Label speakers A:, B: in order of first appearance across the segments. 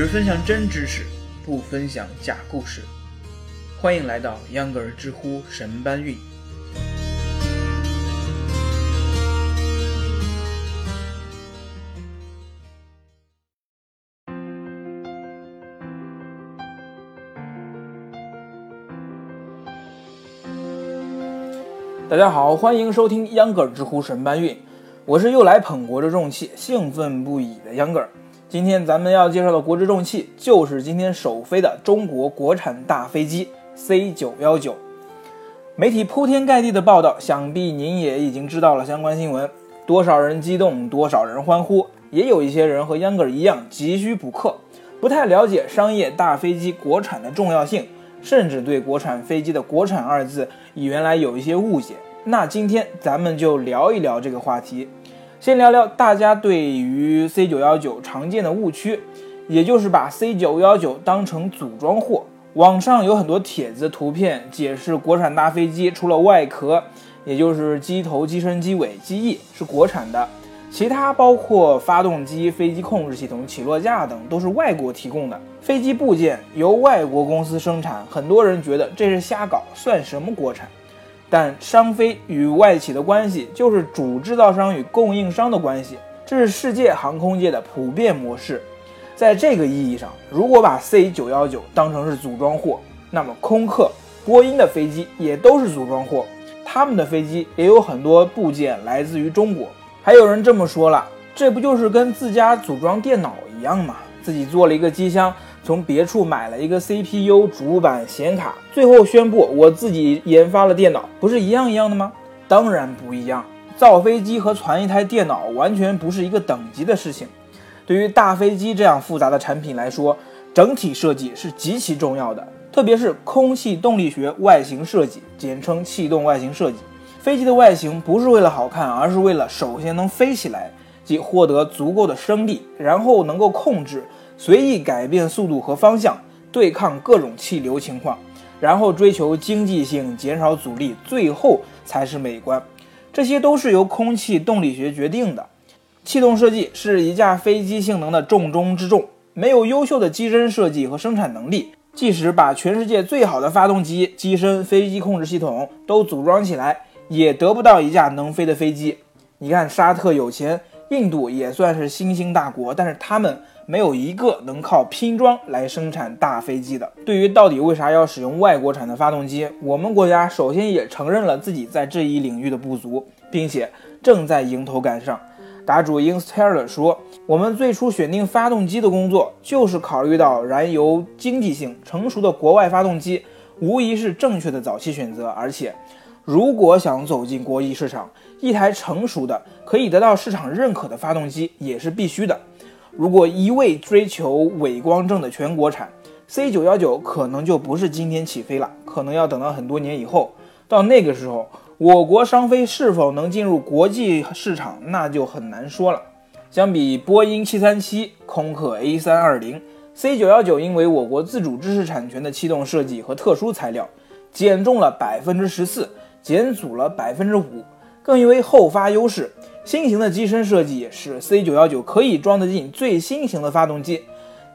A: 只分享真知识，不分享假故事。欢迎来到秧歌儿知乎神搬运。大家好，欢迎收听秧歌儿知乎神搬运，我是又来捧国之重器，兴奋不已的秧歌儿。今天咱们要介绍的国之重器，就是今天首飞的中国国产大飞机 C 九幺九。媒体铺天盖地的报道，想必您也已经知道了相关新闻。多少人激动，多少人欢呼，也有一些人和秧歌儿一样急需补课，不太了解商业大飞机国产的重要性，甚至对国产飞机的“国产”二字原来有一些误解。那今天咱们就聊一聊这个话题。先聊聊大家对于 C 九幺九常见的误区，也就是把 C 九幺九当成组装货。网上有很多帖子、图片解释，国产大飞机除了外壳，也就是机头、机身、机尾、机翼是国产的，其他包括发动机、飞机控制系统、起落架等都是外国提供的。飞机部件由外国公司生产，很多人觉得这是瞎搞，算什么国产？但商飞与外企的关系就是主制造商与供应商的关系，这是世界航空界的普遍模式。在这个意义上，如果把 C 九幺九当成是组装货，那么空客、波音的飞机也都是组装货，他们的飞机也有很多部件来自于中国。还有人这么说了，这不就是跟自家组装电脑一样吗？自己做了一个机箱。从别处买了一个 CPU、主板、显卡，最后宣布我自己研发了电脑，不是一样一样的吗？当然不一样。造飞机和传一台电脑完全不是一个等级的事情。对于大飞机这样复杂的产品来说，整体设计是极其重要的，特别是空气动力学外形设计，简称气动外形设计。飞机的外形不是为了好看，而是为了首先能飞起来，即获得足够的升力，然后能够控制。随意改变速度和方向，对抗各种气流情况，然后追求经济性，减少阻力，最后才是美观。这些都是由空气动力学决定的。气动设计是一架飞机性能的重中之重。没有优秀的机身设计和生产能力，即使把全世界最好的发动机、机身、飞机控制系统都组装起来，也得不到一架能飞的飞机。你看，沙特有钱，印度也算是新兴大国，但是他们。没有一个能靠拼装来生产大飞机的。对于到底为啥要使用外国产的发动机，我们国家首先也承认了自己在这一领域的不足，并且正在迎头赶上。答主 Insteller 说：“我们最初选定发动机的工作，就是考虑到燃油经济性成熟的国外发动机，无疑是正确的早期选择。而且，如果想走进国际市场，一台成熟的可以得到市场认可的发动机也是必须的。”如果一味追求伪光正的全国产，C 九幺九可能就不是今天起飞了，可能要等到很多年以后。到那个时候，我国商飞是否能进入国际市场，那就很难说了。相比波音七三七、空客 A 三二零，C 九幺九因为我国自主知识产权的气动设计和特殊材料，减重了百分之十四，减阻了百分之五，更因为后发优势。新型的机身设计使 C 九幺九可以装得进最新型的发动机，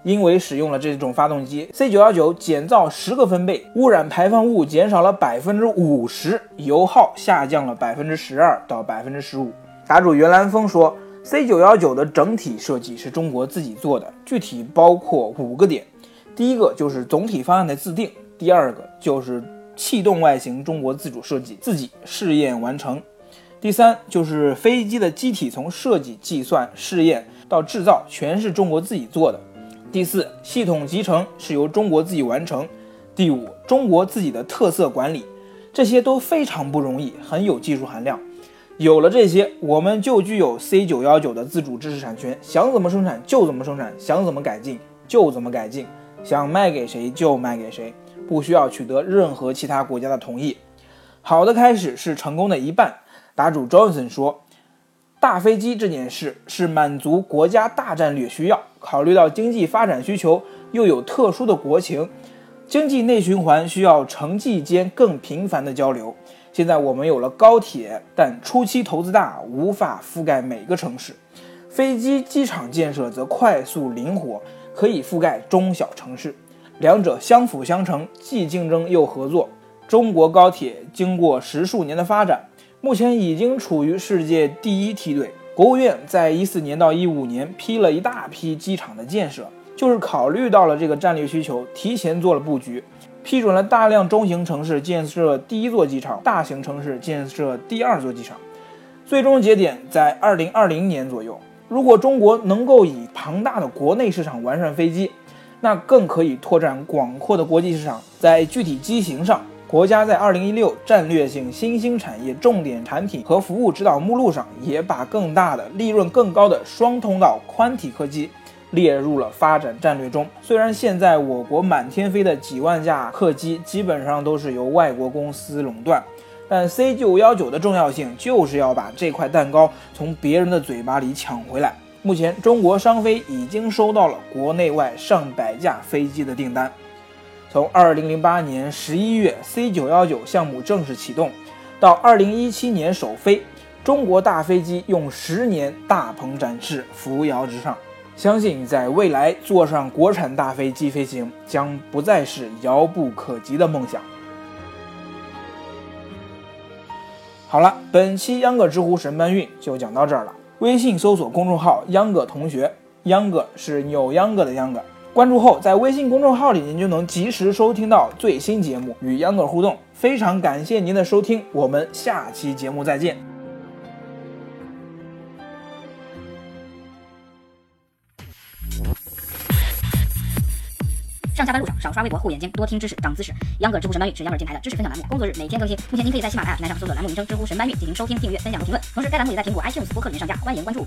A: 因为使用了这种发动机，C 九幺九减噪十个分贝，污染排放物减少了百分之五十，油耗下降了百分之十二到百分之十五。答主袁兰峰说，C 九幺九的整体设计是中国自己做的，具体包括五个点：第一个就是总体方案的自定；第二个就是气动外形中国自主设计，自己试验完成。第三就是飞机的机体从设计、计算、试验到制造全是中国自己做的。第四，系统集成是由中国自己完成。第五，中国自己的特色管理，这些都非常不容易，很有技术含量。有了这些，我们就具有 C 九幺九的自主知识产权，想怎么生产就怎么生产，想怎么改进就怎么改进，想卖给谁就卖给谁，不需要取得任何其他国家的同意。好的开始是成功的一半。答主 Johnson 说：“大飞机这件事是满足国家大战略需要，考虑到经济发展需求，又有特殊的国情，经济内循环需要城际间更频繁的交流。现在我们有了高铁，但初期投资大，无法覆盖每个城市；飞机机场建设则快速灵活，可以覆盖中小城市，两者相辅相成，既竞争又合作。中国高铁经过十数年的发展，目前已经处于世界第一梯队。国务院在一四年到一五年批了一大批机场的建设，就是考虑到了这个战略需求，提前做了布局。批准了大量中型城市建设第一座机场，大型城市建设第二座机场，最终节点在二零二零年左右。如果中国能够以庞大的国内市场完善飞机，那更可以拓展广阔的国际市场。在具体机型上，国家在二零一六战略性新兴产业重点产品和服务指导目录上，也把更大的、利润更高的双通道宽体客机。列入了发展战略中。虽然现在我国满天飞的几万架客机基本上都是由外国公司垄断，但 C 九幺九的重要性就是要把这块蛋糕从别人的嘴巴里抢回来。目前，中国商飞已经收到了国内外上百架飞机的订单。从2008年11月 C 九幺九项目正式启动，到2017年首飞，中国大飞机用十年大鹏展翅，扶摇直上。相信在未来坐上国产大飞机飞行将不再是遥不可及的梦想。好了，本期秧歌知乎神搬运就讲到这儿了。微信搜索公众号“秧歌同学”，秧歌是扭秧歌的秧歌。关注后，在微信公众号里您就能及时收听到最新节目，与秧歌互动。非常感谢您的收听，我们下期节目再见。
B: 上下班路上少刷微博，护眼睛，多听知识，长姿势。秧歌知乎神搬运是秧歌电台的知识分享栏目，工作日每天更新。目前您可以在喜马拉雅平台上搜索栏目名称“知乎神搬运”进行收听、订阅、分享和评论。同时，该栏目也在苹果 iTunes 播客里面上架，欢迎关注。